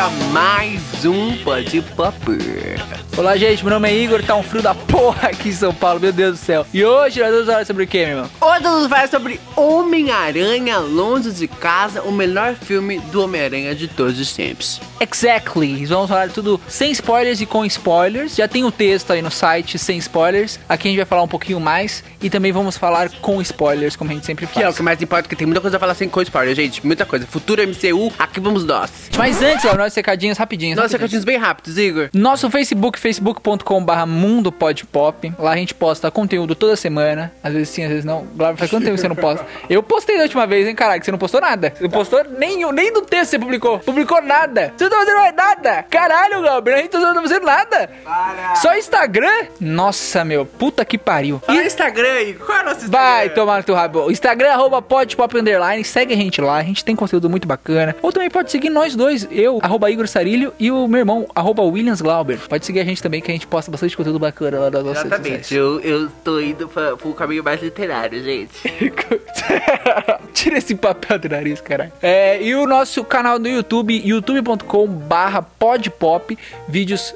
a mais um Pode Pop. Olá, gente. Meu nome é Igor. Tá um frio da porra aqui em São Paulo. Meu Deus do céu. E hoje nós vamos falar sobre o que, meu irmão? Hoje nós vamos falar sobre Homem-Aranha Longe de Casa, o melhor filme do Homem-Aranha de todos os tempos. Exactly. Vamos falar de tudo sem spoilers e com spoilers. Já tem o texto aí no site sem spoilers. Aqui a gente vai falar um pouquinho mais e também vamos falar com spoilers, como a gente sempre Que é o faz. que mais importa, que tem muita coisa a falar sem com spoiler, gente. Muita coisa. Futuro MCU, aqui vamos nós. Mas antes, ó, nossos recadinhos rapidinhos. Rapidinhos. recadinhos bem rápidos, Igor. Nosso Facebook, facebook.com.br Pop. Lá a gente posta conteúdo toda semana. Às vezes sim, às vezes não. Glauber, faz quanto tempo você não posta? Eu postei da última vez, hein, caralho, que você não postou nada. Você não postou nem, nem do texto você publicou. Publicou nada. Você não tá fazendo mais nada. Caralho, Glauber, a gente não tá fazendo nada. Só Instagram? Nossa, meu, puta que pariu. Fala Instagram, Igor. Qual é o nosso Instagram? Vai tomar no teu rabo. Instagram, arroba podpop underline. Segue a gente lá. A gente tem conteúdo muito bacana. Ou também pode seguir nós dois. Eu, arroba Igor Sarilho. E o meu irmão, arroba Williams Glauber. Pode seguir a gente também, que a gente posta bastante conteúdo bacana lá das nossas Exatamente, eu, eu tô indo pra, pro caminho mais literário, gente. Tira esse papel do nariz, caralho. É, e o nosso canal no YouTube, youtube.com barra podpop. Vídeos...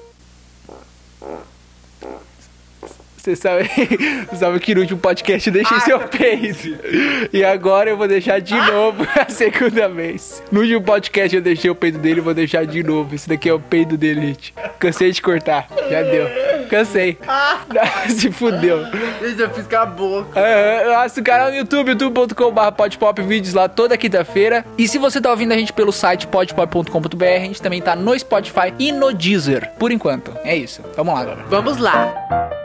Você sabe, você sabe que no último podcast eu deixei Ah, seu tá peido. E agora eu vou deixar de novo a segunda vez. No último podcast eu deixei o peido dele, vou deixar de novo. Esse daqui é o peido dele, gente. Cansei de cortar. Já deu. Cansei. Se fudeu. Eu fiz com a boca. É, nosso canal no YouTube, youtube.com.br podpop, vídeos lá toda quinta-feira. E se você tá ouvindo a gente pelo site podpop.com.br, a gente também tá no Spotify e no Deezer, por enquanto. É isso. Vamos lá. Vamos lá.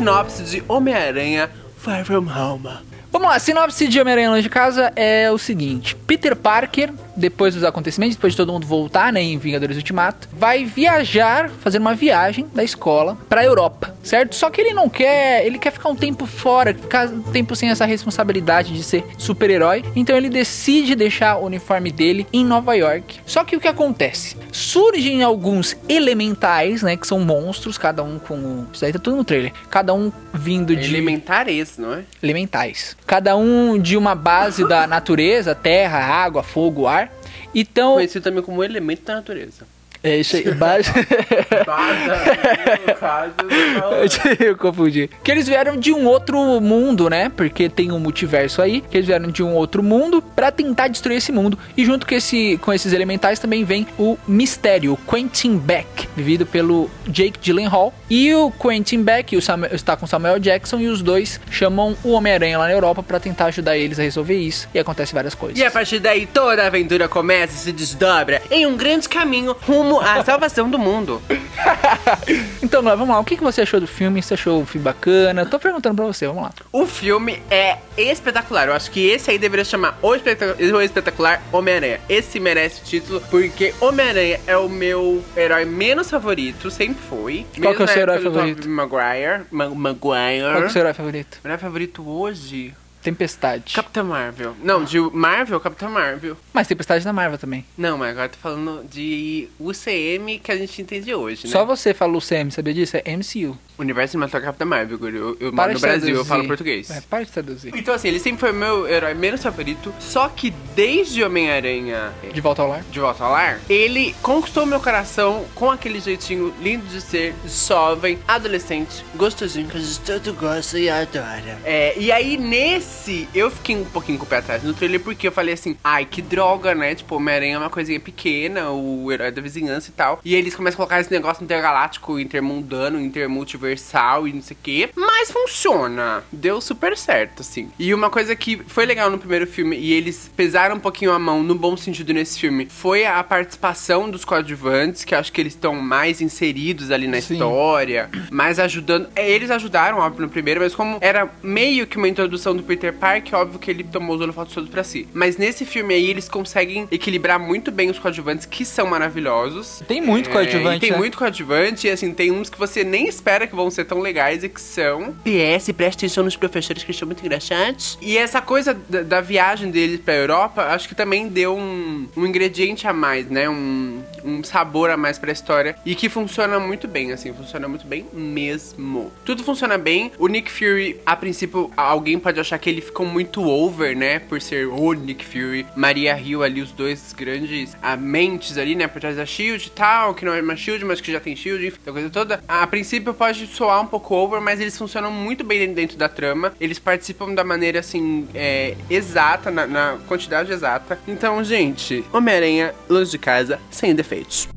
Sinopse de Homem-Aranha Far From Home. Vamos lá, sinopse de Homem-Aranha Longe de Casa é o seguinte: Peter Parker, depois dos acontecimentos, depois de todo mundo voltar, né, em Vingadores Ultimato, vai viajar, fazer uma viagem da escola pra Europa, certo? Só que ele não quer, ele quer ficar um tempo fora, ficar um tempo sem essa responsabilidade de ser super-herói. Então ele decide deixar o uniforme dele em Nova York. Só que o que acontece? Surgem alguns elementais, né, que são monstros, cada um com, isso aí tá tudo no trailer, cada um vindo de Elementar esse, não é? elementais. Cada um de uma base da natureza, terra, água, fogo, ar. Então, Conhecido também como elemento da natureza. É isso aí, base... Eu confundi. Que eles vieram de um outro mundo, né? Porque tem um multiverso aí. Que eles vieram de um outro mundo pra tentar destruir esse mundo. E junto com, esse, com esses elementais também vem o Mistério, o Quentin Beck, vivido pelo Jake Gyllenhaal. E o Quentin Beck o Samuel- está com Samuel Jackson e os dois chamam o Homem-Aranha lá na Europa pra tentar ajudar eles a resolver isso. E acontece várias coisas. E a partir daí toda a aventura começa e se desdobra em um grande caminho rumo à salvação do mundo. Então, vamos lá. O que você achou do filme? Você achou o filme bacana? Tô perguntando pra você, vamos lá. O filme é espetacular. Eu acho que esse aí deveria chamar O, Espetac- o Espetacular Homem-Aranha. Esse merece o título porque Homem-Aranha é o meu herói menos favorito, sempre foi. Qual que é o seu herói favorito? Maguire. Ma Maguire. Qual que é o seu herói favorito? Meu herói favorito hoje? Tempestade. Capitã Marvel. Não, de Marvel, Capitã Marvel. Mas Tempestade da Marvel também. Não, mas agora tô falando de UCM que a gente entende hoje, né? Só você fala o CM, sabia disso? É MCU. Universo Cinematográfico Capitã Marvel. Eu, eu moro no Brasil, eu falo português. É, para de traduzir. Então, assim, ele sempre foi o meu herói menos favorito. Só que desde Homem-Aranha De volta ao lar. de Volta ao Lar, ele conquistou meu coração com aquele jeitinho lindo de ser, jovem, adolescente, gostosinho, que tanto gosta e adora. É, e aí nesse, eu fiquei um pouquinho com o pé atrás no trailer, porque eu falei assim, ai, que droga, né? Tipo, Homem-Aranha é uma coisinha pequena, o herói da vizinhança e tal. E eles começam a colocar esse negócio intergaláctico, intermundano, intermultiversal e não sei o quê. Mas funciona. Deu super certo, assim. E uma coisa que foi legal no primeiro filme, e eles pesaram um pouquinho a mão no bom sentido nesse filme, foi a participação dos coadjuvantes, que acho que eles estão mais inseridos ali na Sim. história, mais ajudando. É, Eles ajudaram, óbvio, no primeiro, mas como era meio que uma introdução do Peter Parker, óbvio que ele tomou os holofotes todos pra si. Mas nesse filme aí, eles conseguem equilibrar muito bem os coadjuvantes, que são maravilhosos. Tem muito É, coadjuvante, tem né? muito coadjuvante, e assim, tem uns que você nem espera que vão ser tão legais e que são. PS, presta atenção nos professores que estão muito engraçados. E essa coisa da, da viagem deles pra Europa, acho que também deu um, um ingrediente a mais, né? Um, um sabor a mais pra história. E que funciona muito bem, assim, funciona muito bem mesmo. Tudo funciona bem. O Nick Fury, a princípio, alguém pode achar que ele ficou muito over, né? Por ser o Nick Fury, Maria Hill ali, os dois grandes ah, mentes ali, né? Por trás da Shield e tal, que não é uma Shield, mas que já tem Shield, enfim, a coisa toda. A princípio pode soar um pouco over, mas eles funcionam muito bem dentro da trama. Eles participam da maneira, assim, é, exata, na, na quantidade exata. Então, gente, Homem-Aranha, Luz de Casa, sem defeitos.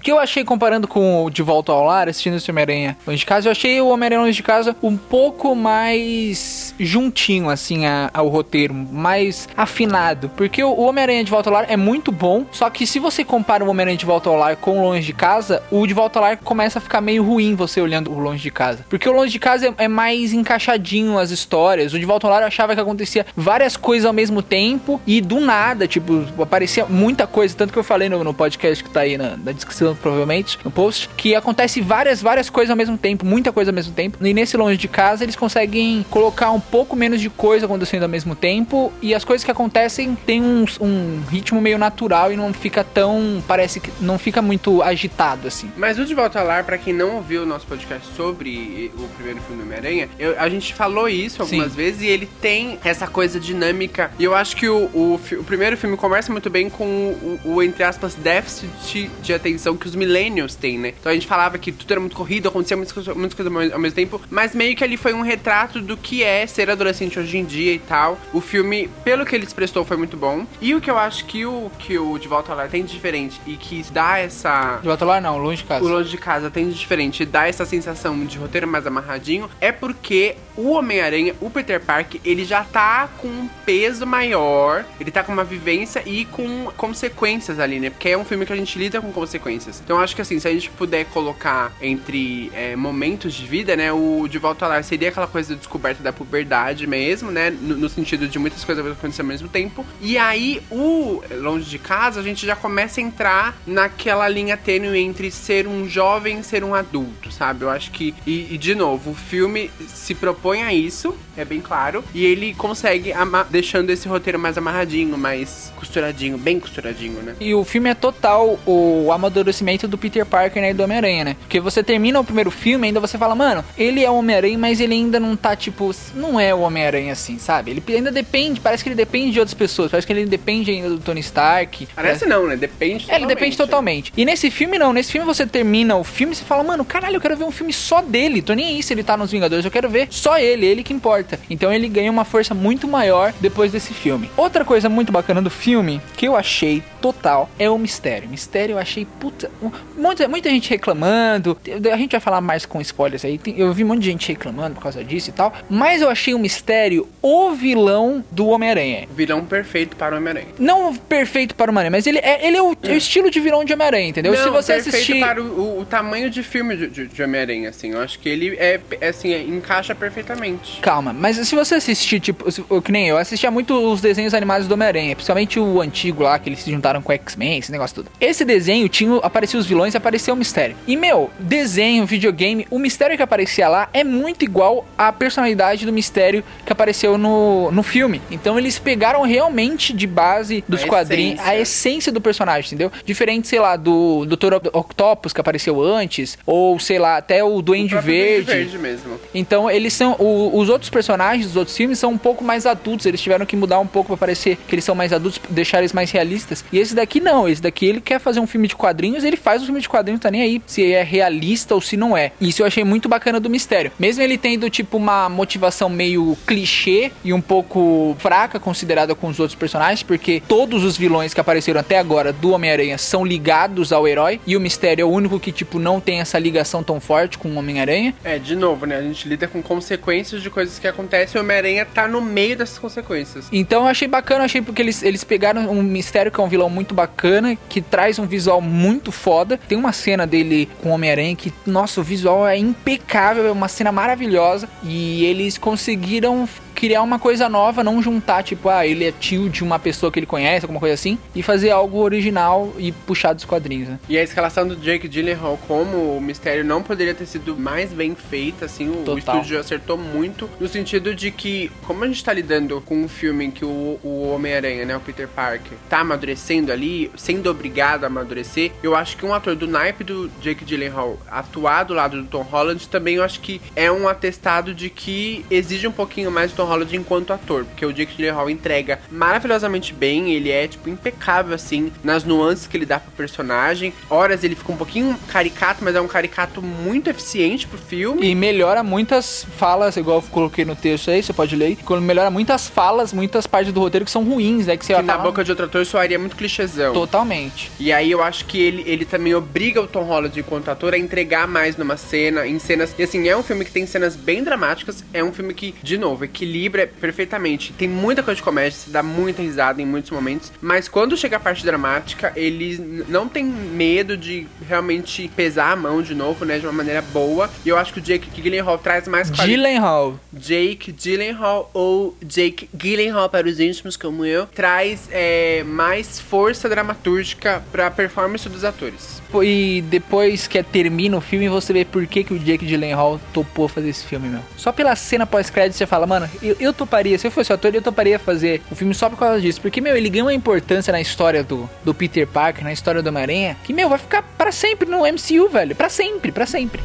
O que eu achei comparando com o De Volta ao Lar, assistindo esse Homem-Aranha Longe de Casa, eu achei o Homem-Aranha Longe de Casa um pouco mais juntinho, assim, a- ao roteiro, mais afinado. Porque o Homem-Aranha de Volta ao Lar é muito bom, só que se você compara o Homem-Aranha de Volta ao Lar com o Longe de Casa, o De Volta ao Lar começa a ficar meio ruim você olhando o Longe de Casa. Porque o Longe de Casa é, é mais encaixadinho as histórias. O De Volta ao Lar eu achava que acontecia várias coisas ao mesmo tempo e do nada, tipo, aparecia muita coisa. Tanto que eu falei no, no podcast que tá aí na, na descrição, provavelmente, no post, que acontece várias, várias coisas ao mesmo tempo, muita coisa ao mesmo tempo. E nesse Longe de Casa eles conseguem colocar um pouco menos de coisa acontecendo ao mesmo tempo e as coisas que acontecem tem um, um ritmo meio natural e não fica tão. Parece que não fica muito agitado assim. Mas o De Volta ao Lar, pra quem não ouviu o nosso podcast sobre o primeiro filme do Homem-Aranha, a gente falou isso algumas Sim. vezes e ele tem essa coisa dinâmica. E eu acho que o, o, o primeiro filme conversa muito bem com o, o, entre aspas, déficit de atenção que os millennials têm, né? Então a gente falava que tudo era muito corrido, acontecia muitas coisas, muitas coisas ao mesmo- tempo, mas meio que ali foi um retrato do que é ser adolescente hoje em dia e tal. O filme, pelo que ele se prestou, foi muito bom. E o que eu acho que o, que o De Volta ao Lar tem de diferente e que dá essa De Volta ao Lar não, Longe de Casa. o Longe de Casa tem de diferente e dá essa sensação de roteiro mais amarradinho é porque o Homem-Aranha, o Peter Parker, ele já tá com um peso maior, ele tá com uma vivência e com consequências ali, né? Porque é um filme que a gente lida com consequências. Então eu acho que assim, se a gente puder colocar entre é, momentos de vida, né? O De Volta ao Lar seria aquela coisa da descoberta da puberdade mesmo, né? No, no sentido de muitas coisas acontecendo ao mesmo tempo. E aí, o Longe de Casa, a gente já começa a entrar naquela linha tênue entre ser um jovem e ser um adulto, sabe? Eu acho que. E, e, de novo, o filme se propõe a isso, é bem claro. E ele consegue deixando esse roteiro mais amarradinho, mais costuradinho, bem costuradinho, né? E o filme é total o amadurecimento do Peter Parker né, e do Homem-Aranha, né? Porque você termina o primeiro filme e ainda você fala, mano, ele é o Homem-Aranha, mas ele ainda não tá, tipo, não é o Homem-Aranha assim, sabe? Ele ainda depende, parece que ele depende de outras pessoas, parece que ele depende ainda do Tony Stark. Parece não, né? Depende É, ele depende totalmente. E nesse filme, não. Nesse filme você termina o filme e você fala, mano, caralho, eu quero ver um filme só dele. Tô nem aí se ele tá nos Vingadores, eu quero ver só ele, ele que importa. Então ele ganha uma força muito maior depois desse filme. Outra coisa muito bacana do filme, que eu achei total, é o mistério. Mistério eu achei, puta, um- muita, muita gente reclamando. A gente vai falar mais com spoilers aí. Eu vi um monte de gente reclamando por causa disso e tal. Mas eu achei o mistério o vilão do Homem-Aranha. Vilão perfeito para o Homem-Aranha. Não perfeito para o Homem-Aranha, mas ele é, ele é o, é o estilo de vilão de Homem-Aranha, entendeu? Não, Se você perfeito assistir. para o, o- o tamanho de filme de, de, de Homem-Aranha, assim. Eu acho que ele é, é, assim, é- encaixa perfeitamente. Calma, mas se você assistir, tipo, se- o que nem eu, assistia muito os desenhos animados do Homem-Aranha, principalmente o antigo lá, que eles se juntaram com o X-Men, esse negócio todo. Esse desenho tinha, aparecia os vilões e aparecia o mistério. E, meu, desenho, videogame, o mistério que aparecia lá é muito igual à personalidade do mistério que apareceu no, no filme. Então eles pegaram realmente de base dos A quadrinhos a essência. essência do personagem, entendeu? Diferente, sei lá, do Dr. Octopus que apareceu antes, ou sei lá, até o Duende O Verde. Duende Verde mesmo. Então, eles são. o- os outros personagens dos outros filmes são um pouco mais adultos. Eles tiveram que mudar um pouco pra parecer que eles são mais adultos, deixar eles mais realistas. E esse daqui não. Esse daqui ele quer fazer um filme de quadrinhos, ele faz um filme de quadrinhos, tá nem aí se é realista ou se não é. Isso eu achei muito bacana do mistério. Mesmo ele tendo, tipo, uma motivação meio clichê e um pouco fraca considerada com os outros personagens, porque todos os vilões que apareceram até agora do Homem-Aranha são ligados ao herói, e o mistério é o único que, tipo, não tem essa ligação tão forte com o Homem-Aranha. É, de novo, né? A gente lida com consequências de coisas que acontecem e o Homem-Aranha tá no meio dessas consequências. Então eu achei bacana, eu achei porque eles, eles pegaram um mistério que é um vilão muito bacana, que traz um visual muito foda. Tem uma cena dele com o Homem-Aranha que, nossa, o visual é impecável, é uma cena maravilhosa. E eles conseguiram criar uma coisa nova, não juntar, tipo, ah, ele é tio de uma pessoa que ele conhece, alguma coisa assim, e fazer algo original e puxar dos quadrinhos, né? E a escalação do Jake Gyllenhaal como o mistério não poderia ter sido mais bem feita, assim, o, Total. estúdio acertou muito, no sentido de que, como a gente tá lidando com um filme em que o, o Homem-Aranha, né, o Peter Parker, tá amadurecendo ali, sendo obrigado a amadurecer, eu acho que um ator do naipe do Jake Gyllenhaal atuar do lado do Tom Holland também eu acho que é um atestado de que exige um pouquinho mais do Tom Holland enquanto ator, porque o Jake Gyllenhaal entrega maravilhosamente bem, ele é, tipo, impecável, assim, nas nuances que ele dá pro personagem. Horas ele fica um pouquinho caricato, mas é um caricato muito eficiente pro filme. E melhora muitas falas, igual eu coloquei no texto aí, você pode ler. Quando melhora muitas falas, muitas partes do roteiro que são ruins, né? Que você Que na falar boca de outro ator soaria muito clichêzão. totalmente. E aí eu acho que ele, ele também obriga o Tom Holland enquanto ator a entregar mais numa cena, em cenas. E assim, é um filme que tem cenas bem dramáticas, é um filme que, de novo, equilibra perfeitamente. Tem muita coisa de comédia, se dá muita risada em muitos momentos. Mas quando chega a parte dramática, ele não tem medo de realmente pesar a mão de novo, né? De uma maneira boa. E eu acho que o Jake Gyllenhaal traz mais Gyllenhaal. Jake Gyllenhaal ou Jake Gyllenhaal para os íntimos como eu traz é, mais força dramatúrgica pra performance dos atores. E depois que termina o filme, você vê por que, que o Jake Gyllenhaal topou fazer esse filme, meu. Só pela cena pós-crédito você fala, mano, eu, eu toparia, se eu fosse ator, eu toparia fazer o filme só por causa disso. Porque, meu, ele ganha uma importância na história do, do Peter Parker, na história do Homem-Aranha, que, meu, vai ficar pra sempre no MCU, velho. Pra sempre, pra sempre.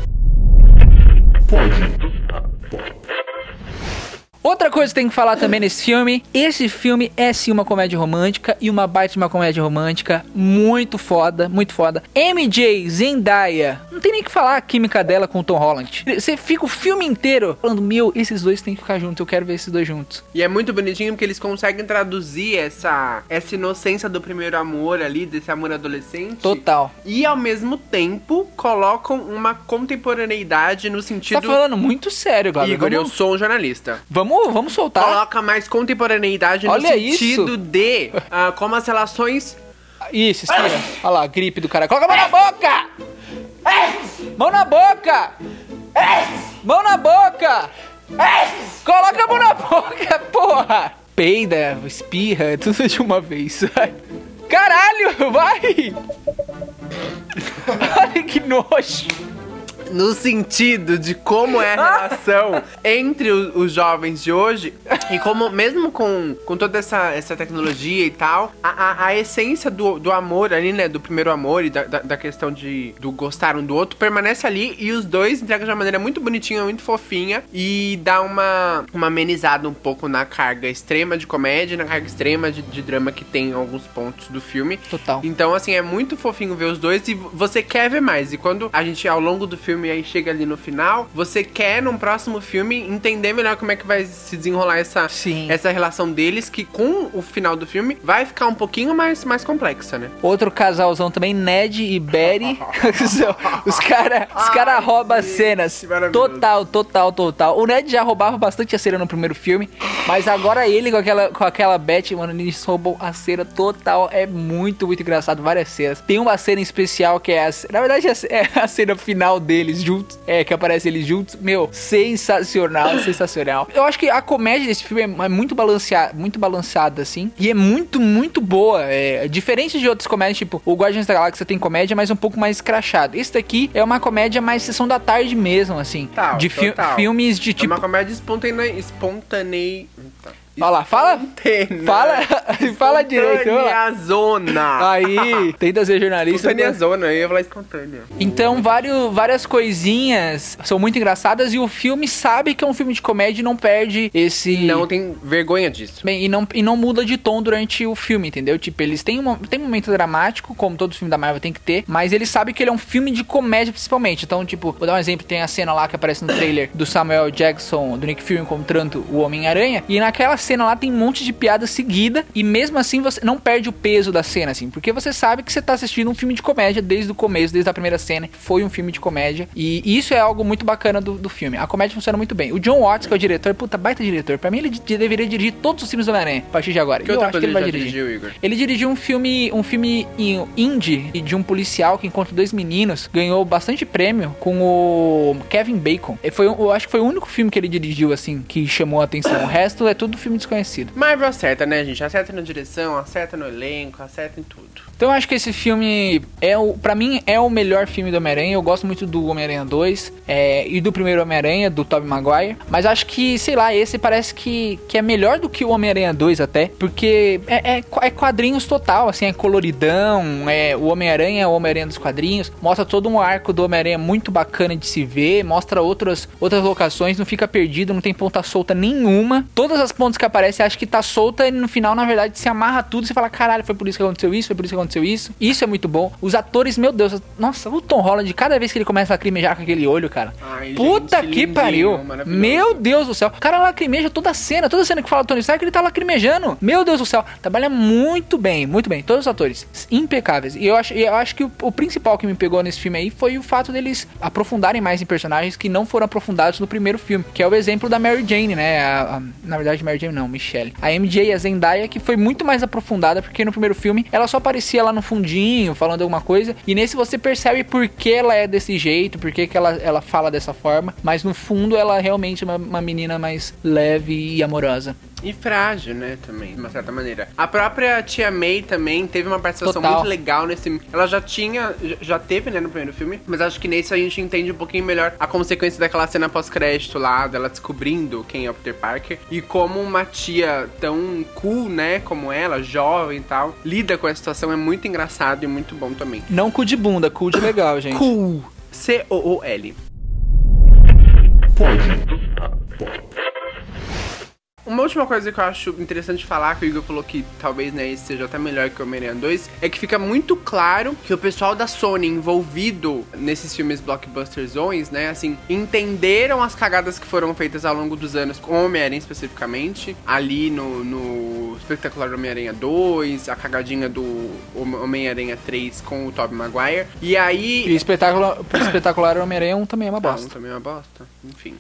Outra coisa que tem que falar também nesse filme, esse filme é sim uma comédia romântica e uma baita de uma comédia romântica muito foda, muito foda. MJ, Zendaya, não tem nem que falar a química dela com o Tom Holland. Você fica o filme inteiro falando, meu, esses dois têm que ficar juntos, eu quero ver esses dois juntos. E é muito bonitinho porque eles conseguem traduzir essa, essa inocência do primeiro amor ali, desse amor adolescente. Total. E ao mesmo tempo colocam uma contemporaneidade no Você sentido. tá falando muito sério, Gabi. Igor, eu Vamos, sou um jornalista. vamos, vamos soltar. Coloca mais contemporaneidade no Olha sentido isso. de ah, como as relações. Isso, espera. Olha lá, gripe do cara. Coloca a mão na boca! Mão na boca! Mão na boca! Coloca a mão na boca, porra! Peida, espirra, tudo de uma vez. Caralho, vai! Ai, que nojo! No sentido de como é a relação entre o- os jovens de hoje e como, mesmo com, com toda essa, essa tecnologia e tal, a, a, a essência do, do amor ali, né? Do primeiro amor e da, da, da questão de do gostar um do outro permanece ali e os dois entregam de uma maneira muito bonitinha, muito fofinha e dá uma, uma amenizada um pouco na carga extrema de comédia, na carga extrema de, de drama que tem em alguns pontos do filme. Total. Então, assim, é muito fofinho ver os dois e você quer ver mais. E quando a gente, ao longo do filme, aí chega ali no final, você quer, num próximo filme, entender melhor como é que vai se desenrolar essa, Sim. essa relação deles, que com o final do filme vai ficar um pouquinho mais, mais complexa, né? Outro casalzão também, Ned e Betty. os caras os cara roubam as cenas. Total, total, total. O Ned já roubava bastante a cena no primeiro filme. Mas agora ele com aquela, com aquela Betty, mano, eles roubam a cena total. É muito, muito engraçado. Várias cenas. Tem uma cena especial que é a, Na verdade, é a cena final deles juntos. É, que aparece eles juntos. Meu, sensacional, sensacional. Eu acho que a comédia desse filme é, é muito balanceada, muito balanceada, assim. E é muito, muito boa. É, diferente de outras comédias, tipo, o Guardiões da Galáxia tem comédia, mas um pouco mais crachado. Esse daqui é uma comédia mais sessão da tarde mesmo, assim. Tal, de fi- total. filmes de É tipo. uma comédia espontânea. espontânea... Olha lá, fala. Espontânea. Fala, fala direito. Espontânea zona. Aí, tenta ser jornalista. Espontânea zona, eu ia falar espontânea. Então, vários, várias coisinhas são muito engraçadas e o filme sabe que é um filme de comédia e não perde esse. Não tem vergonha disso. Bem, e não, e não muda de tom durante o filme, entendeu? Tipo, eles têm um, tem um momento dramático, como todo filme da Marvel tem que ter, mas ele sabe que ele é um filme de comédia principalmente. Então, tipo, vou dar um exemplo: tem a cena lá que aparece no trailer do Samuel Jackson, do Nick Fury encontrando o Homem-Aranha, e naquela cena lá tem um monte de piada seguida, e mesmo assim você não perde o peso da cena, assim, porque você sabe que você tá assistindo um filme de comédia desde o começo, desde a primeira cena, foi um filme de comédia, e isso é algo muito bacana do, do filme. A comédia funciona muito bem. O John Watts, que é o diretor, puta, baita diretor, pra mim ele de- deveria dirigir todos os filmes do Homem-Aranha a partir de agora. Que eu acho que ele vai dirigir. dirigiu? Ele dirigiu um filme, um filme in- indie de um policial que encontra dois meninos, ganhou bastante prêmio com o Kevin Bacon. Foi, eu acho que foi o único filme que ele dirigiu assim que chamou a atenção. O resto é tudo filme desconhecido. Marvel acerta, né, gente? Acerta na direção, acerta no elenco, acerta em tudo. Então eu acho que esse filme é o, para mim é o melhor filme do Homem-Aranha. Eu gosto muito do Homem-Aranha 2 é, e do primeiro Homem-Aranha do Tobey Maguire, mas acho que, sei lá, esse parece que, que é melhor do que o Homem-Aranha 2 até, porque é, é, é quadrinhos total, assim, é coloridão, é o Homem-Aranha é o Homem-Aranha dos quadrinhos, mostra todo um arco do Homem-Aranha muito bacana de se ver, mostra outras outras locações, não fica perdido, não tem ponta solta nenhuma. Todas as pontas que aparecem, acho que tá solta e no final, na verdade, se amarra tudo e você fala, caralho, foi por isso que aconteceu isso, foi por isso que aconteceu isso. Isso é muito bom. Os atores, meu Deus, nossa, o Tom Holland, cada vez que ele começa a lacrimejar com aquele olho, cara. Ai, puta gente, que lindinho, pariu. Meu Deus do céu. O cara lacrimeja toda a cena, toda cena que fala Tony Stark, ele tá lacrimejando. Meu Deus do céu. Trabalha muito bem, muito bem. Todos os atores impecáveis. E eu acho, eu acho que o, o principal que me pegou nesse filme aí foi o fato deles aprofundarem mais em personagens que não foram aprofundados no primeiro filme, que é o exemplo da Mary Jane, né? A- a- na verdade, Mary Jane não, Michelle. A MJ, a Zendaya, que foi muito mais aprofundada, porque no primeiro filme ela só aparecia lá no fundinho, falando alguma coisa, e nesse você percebe por que ela é desse jeito, por que, que ela, ela fala dessa forma, mas no fundo ela realmente é uma, uma menina mais leve e amorosa. E frágil, né, também, de uma certa maneira. A própria Tia May também teve uma participação Total. muito legal nesse filme. Ela já tinha, já- teve, né, no primeiro filme, mas acho que nesse a gente entende um pouquinho melhor a consequência daquela cena pós-crédito lá, dela descobrindo quem é o Peter Parker e como uma tia tão cool, né, como ela, jovem e tal, lida com a situação é muito engraçado e muito bom também. Não cu de bunda, cu de legal, gente. Cool. C-O-O-L. Uma última coisa que eu acho interessante falar, que o Igor falou que talvez né, esse seja até melhor que o Homem-Aranha 2, é que fica muito claro que o pessoal da Sony envolvido nesses filmes blockbusterzões, né, assim, entenderam as cagadas que foram feitas ao longo dos anos com o Homem-Aranha especificamente, ali no, no Espetacular Homem-Aranha 2, a cagadinha do Homem-Aranha 3 com o Tobey Maguire, e aí... E o espetacular Homem-Aranha 1 também é uma Ah, bosta. também é uma bosta. Enfim.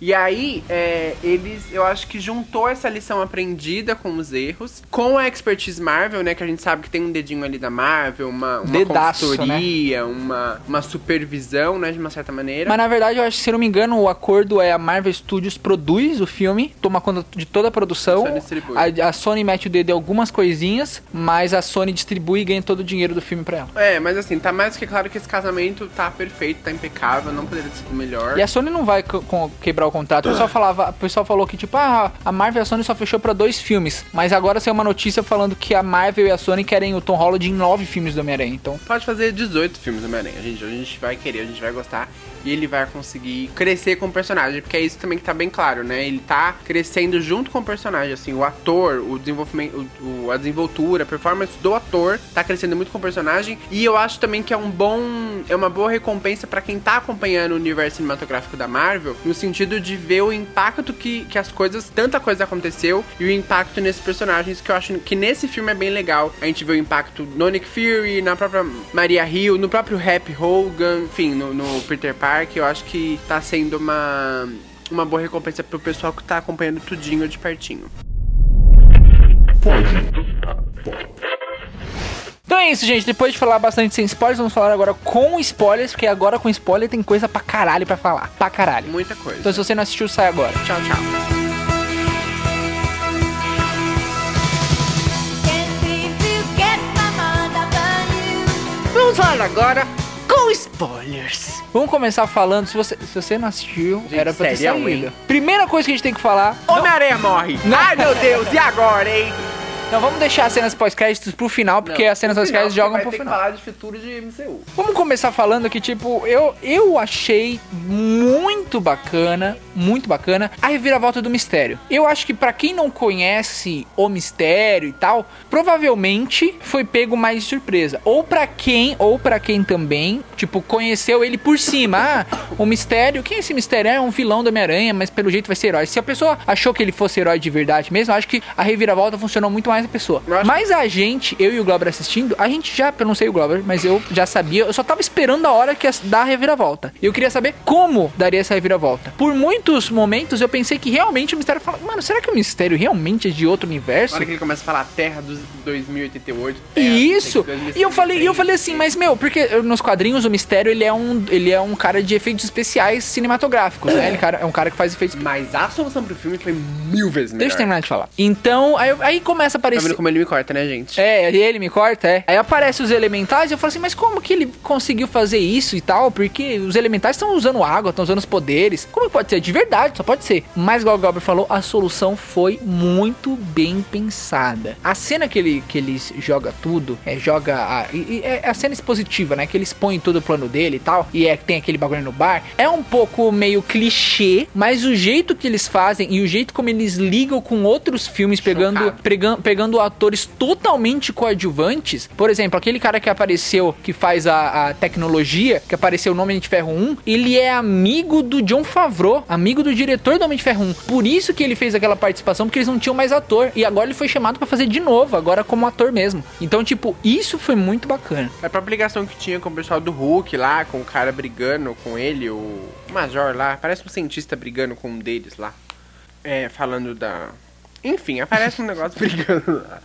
E aí, é, eles, eu acho que juntou essa lição aprendida com os erros, com a expertise Marvel, né? Que a gente sabe que tem um dedinho ali da Marvel, uma, uma Dedaço, consultoria, uma, uma supervisão, né? De uma certa maneira. Mas na verdade, eu acho que, se não me engano, o acordo é a Marvel Studios produz o filme, toma conta de toda a produção. A Sony distribui. A, a Sony mete o dedo em algumas coisinhas, mas a Sony distribui e ganha todo o dinheiro do filme pra ela. É, mas assim, tá mais que claro que esse casamento tá perfeito, tá impecável, não poderia ter sido melhor. E a Sony não vai com- o contrato. O pessoal, falava, o pessoal falou que, tipo, ah, a Marvel e a Sony só fechou pra dois filmes. Mas agora saiu uma notícia falando que a Marvel e a Sony querem o Tom Holland em nove filmes do Homem-Aranha. Então, Pode fazer 18 filmes do Homem-Aranha, gente. A gente vai querer, a gente vai gostar. E ele vai conseguir crescer com o personagem. Porque é isso também que tá bem claro, né? Ele tá crescendo junto com o personagem. Assim, o ator, o desenvolvimento, o, a desenvoltura, a performance do ator tá crescendo muito com o personagem. E eu acho também que é um bom. É uma boa recompensa pra quem tá acompanhando o universo cinematográfico da Marvel. No sentido de ver o impacto que, que as coisas. Tanta coisa aconteceu. E o impacto nesses personagens. Que eu acho que nesse filme é bem legal. A gente vê o impacto no Nick Fury, na própria Maria Hill, no próprio Happy Hogan, enfim, no, no Peter Parker. Eu acho que tá sendo uma, uma boa recompensa pro pessoal que tá acompanhando tudinho de pertinho. Então é isso, gente. Depois de falar bastante sem spoilers, vamos falar agora com spoilers, porque agora com spoiler tem coisa pra caralho pra falar. Pra caralho. Muita coisa. Então se você não assistiu, sai agora. Tchau, tchau. Vamos falar agora com spoilers. Vamos começar falando, se você, se você não assistiu, Gente, era pra ter sério, saído. Primeira coisa que a gente tem que falar... Homem-Aranha morre. Não. Ai, meu Deus, e agora, hein? Não, vamos deixar as cenas pós-créditos pro final, porque as cenas pós-créditos jogam pro final. falar de futuro de MCU. Vamos começar falando que, tipo, eu, eu achei muito bacana, muito bacana, a reviravolta do mistério. Eu acho que pra quem não conhece o mistério e tal, provavelmente foi pego mais de surpresa. Ou pra quem, ou para quem também, tipo, conheceu ele por cima. Ah, o mistério, quem é esse mistério? É um vilão do Homem-Aranha, mas pelo jeito vai ser herói. Se a pessoa achou que ele fosse herói de verdade mesmo, acho que a reviravolta funcionou muito mais na pessoa. Mas a gente, eu e o Glauber assistindo, a gente já, eu não sei o Glauber, mas eu já sabia, eu só tava esperando a hora que dar a reviravolta. E eu queria saber como daria essa reviravolta. Por muitos momentos eu pensei que realmente o mistério fala, mano, será que o mistério realmente é de outro universo? Na hora que ele começa a falar Terra dos 2088. Terra, Isso! E eu falei, e eu falei assim, mas meu, porque nos quadrinhos o mistério ele é um, ele é um cara de efeitos especiais cinematográficos, né? Ele cara, é um cara que faz efeitos Mas a solução pro filme foi mil vezes melhor. Deixa eu terminar de falar. Então, aí, aí começa a Tá aparecer. vendo como ele me corta, né, gente? É, ele me corta, é. Aí aparece os elementais e eu falo assim, mas como que ele conseguiu fazer isso e tal? Porque os elementais estão usando água, estão usando os poderes. Como pode ser? De verdade, só pode ser. Mas, igual o Galber falou, a solução foi muito bem pensada. A cena que ele, que ele joga tudo, é, joga a, e- e é a cena expositiva, né? Que ele expõe todo o plano dele e tal, e é que tem aquele bagulho no bar, é um pouco meio clichê, mas o jeito que eles fazem e o jeito como eles ligam com outros filmes, pegando, Chocado. pegando, pegando atores totalmente coadjuvantes. Por exemplo, aquele cara que apareceu, que faz a, a tecnologia, que apareceu no Homem de Ferro 1, ele é amigo do John Favreau, amigo do diretor do Homem de Ferro 1. Por isso que ele fez aquela participação, porque eles não tinham mais ator. E agora ele foi chamado pra fazer de novo, agora como ator mesmo. Então, tipo, isso foi muito bacana. A própria ligação que tinha com o pessoal do Hulk lá, com o cara brigando com ele, o Major lá, parece um cientista brigando com um deles lá. É, falando da. Enfim, aparece um negócio brigando lá.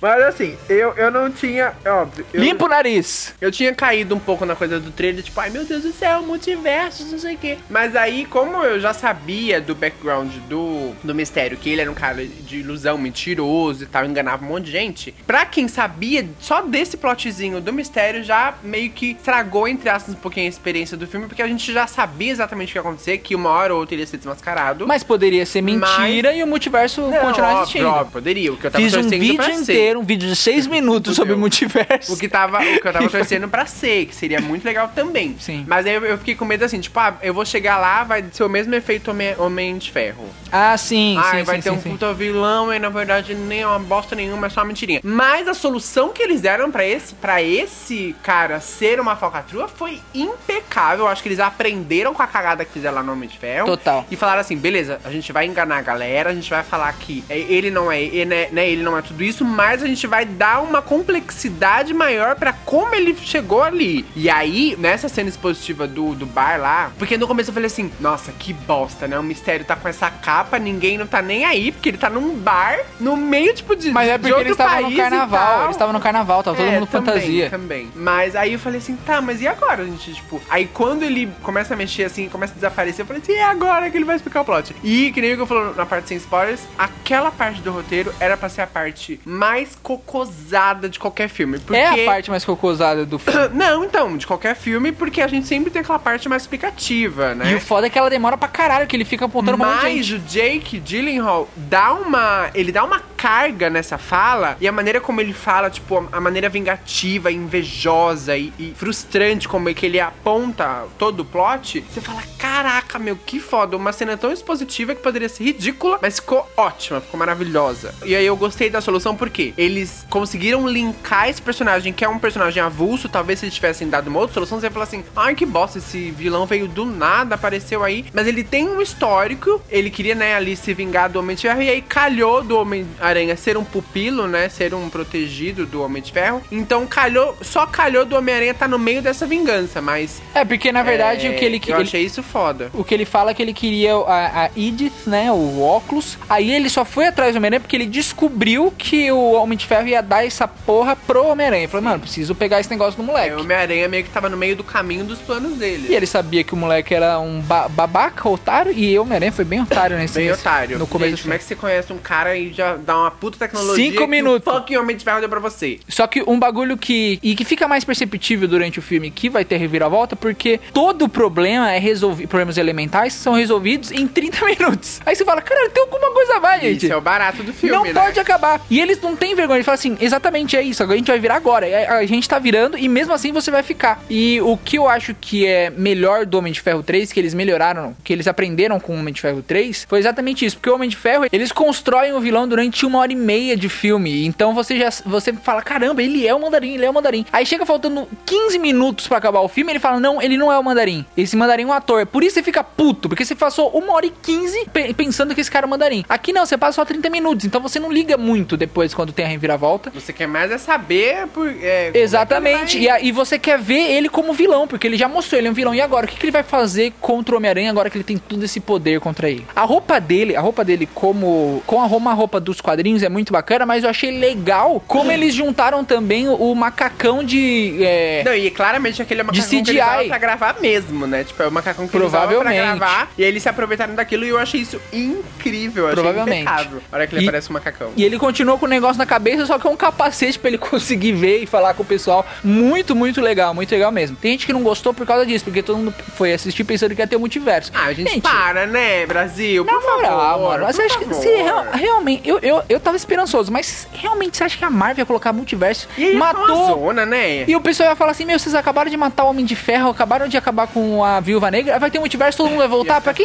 Mas assim, eu, eu não tinha. Óbvio. Eu, Limpa o nariz. Eu tinha caído um pouco na coisa do trailer, tipo, ai meu Deus do céu, multiverso, não sei o quê. Mas aí, como eu já sabia do background do, do mistério, que ele era um cara de ilusão mentiroso e tal, enganava um monte de gente, pra quem sabia só desse plotzinho do mistério, já meio que estragou, entre aspas, um pouquinho a experiência do filme, porque a gente já sabia exatamente o que ia acontecer, que uma hora ou outra ele ia ser desmascarado. Mas poderia ser mentira e o multiverso Não, continuar existindo. óbvio, poderia. O que eu tava Fiz um vídeo inteiro, um vídeo de seis minutos sobre o multiverso. O que, tava, o que eu tava torcendo pra ser, que seria muito legal também. Sim. Mas aí eu, eu fiquei com medo assim, tipo, ah, eu vou chegar lá, vai ser o mesmo efeito Homem, Homem de Ferro. Ah, sim, ah, sim, vai sim, ter sim, um sim. puta vilão e na verdade nem é uma bosta nenhuma, é só uma mentirinha. Mas a solução que eles deram pra esse, pra esse cara ser uma falcatrua foi impecável. Eu acho que eles aprenderam com a cagada que fizeram lá no Homem de Ferro. Total. E falaram assim, beleza, a gente vai enganar a galera, a gente vai falar que é, ele não é, ele, né, né, ele não é tudo isso, mas a gente vai dar uma complexidade maior pra como ele chegou ali. E aí, nessa cena expositiva do, do bar lá, porque no começo eu falei assim, nossa, que bosta, né? O mistério tá com essa capa, ninguém não tá nem aí, porque ele tá num bar, no meio, tipo, de. Mas é porque eles estavam no carnaval. Eles estavam no carnaval, tava todo É, mundo também, fantasia. Também. Mas aí eu falei assim, tá, mas e agora, gente? Tipo, aí quando ele começa a mexer assim, começa a desaparecer, eu falei assim, e agora que ele vai explicar o plot? E que nem o que eu falou na parte sem spoilers, aquela parte do roteiro era pra ser a parte mais cocosada de qualquer filme. Porque... É a parte mais cocosada do filme. Não, então, de qualquer filme, porque a gente sempre tem aquela parte mais explicativa, né? E o foda é que ela demora pra caralho, que ele fica apontando pra um monte de Mas gente. o Jake Gyllenhaal dá uma. Ele dá uma carga nessa fala. E a maneira como ele fala, tipo, a maneira vingativa, invejosa e, e frustrante como é que ele aponta todo o plot. Você fala, caraca, meu, que foda. Uma cena tão expositiva que poderia ser ridícula, mas ficou ótima, ficou maravilhosa. E aí eu gostei da solução porque eles conseguiram linkar esse personagem, que é um personagem avulso. Talvez se eles tivessem dado uma outra solução, você ia falar assim: ai, que bosta, esse vilão veio do nada, apareceu aí. Mas ele tem um histórico, ele queria, né, ali se vingar do Homem de Ferro, e aí calhou do Homem-Aranha ser um pupilo, né, ser um protegido do Homem de Ferro. Então calhou, só calhou do Homem-Aranha tá no meio dessa vingança, mas. É, porque na verdade é, o que ele Eu ele- achei isso foda. O o que ele fala é que ele queria a, a Edith, né? O óculos. Aí ele só foi atrás do Homem-Aranha porque ele descobriu que o Homem de Ferro ia dar essa porra pro Homem-Aranha. Falou, mano, preciso pegar esse negócio do moleque. É, o Homem-Aranha meio que tava no meio do caminho dos planos dele. E ele sabia que o moleque era um ba babaca, otário, e o Homem-Aranha foi bem otário nesse Bem nesse- otário. No começo Gente, como é que você conhece um cara e já dá uma puta tecnologia Cinco que minutos. o fucking Homem de Ferro deu pra você? Só que um bagulho que. E que fica mais perceptível durante o filme que vai ter reviravolta, porque todo o problema é resolvido. Problemas elementais são resolvidos em 30 minutos. Aí você fala, cara, tem alguma coisa a mais, gente. Isso é o barato do filme, não né? pode acabar. E eles não têm vergonha. Eles falam assim, exatamente é isso. A gente vai virar agora. É, A gente tá virando e mesmo assim você vai ficar. E o que eu acho que é melhor do Homem de Ferro 3, que eles melhoraram, que eles aprenderam com o Homem de Ferro 3, foi exatamente isso. Porque o Homem de Ferro, eles constroem o vilão durante uma hora e meia de filme. Então você já você fala, caramba, ele é o mandarim, ele é o mandarim. Aí chega faltando 15 minutos pra acabar o filme, ele fala, não, ele não é o mandarim. Esse mandarim é um ator. Por isso você fica puto, porque você passou uma hora e 15 pe- pensando que esse cara é o mandarim. Aqui não, você passa só 30 minutos. Então você não liga muito depois quando tem a reviravolta. Você quer mais é saber por. é, como Exatamente. é E, que ele a- e você quer ver ele como vilão, porque ele já mostrou ele é um vilão. E agora? O que, que ele vai fazer contra o Homem-Aranha agora que ele tem todo esse poder contra ele? A roupa dele, a roupa dele como. Com a roupa, a roupa dos quadrinhos é muito bacana, mas eu achei legal como eles juntaram também o, macacão de. é, vai. Não, e claramente aquele é macacão que CGI. ele usava pra gravar mesmo, né? Tipo, é o macacão que ele usava pra Provavelmente. gravar. E aí eles se aproveitaram daquilo e eu achei isso incrível. Eu achei Provavelmente. impecável. Olha que ele E- parece um macacão. E ele continuou com o negócio na cabeça, só que é um capacete pra ele conseguir ver e falar com o pessoal. Muito, muito legal, muito legal mesmo. Tem gente que não gostou por causa disso, porque todo mundo foi assistir pensando que ia ter o multiverso. Ah, a gente, para, né, Brasil? Na por favor. moral, mano. Mas por você acha que favor. se real- realmente. Eu, eu, eu tava esperançoso, mas realmente você acha que a Marvel ia colocar multiverso? E Uma matou. zona, né? E o pessoal ia falar assim: Meu, vocês acabaram de matar o Homem de Ferro, acabaram de acabar com a Viúva Negra, vai ter multiverso, todo mundo vai voltar. Ia Pra quê?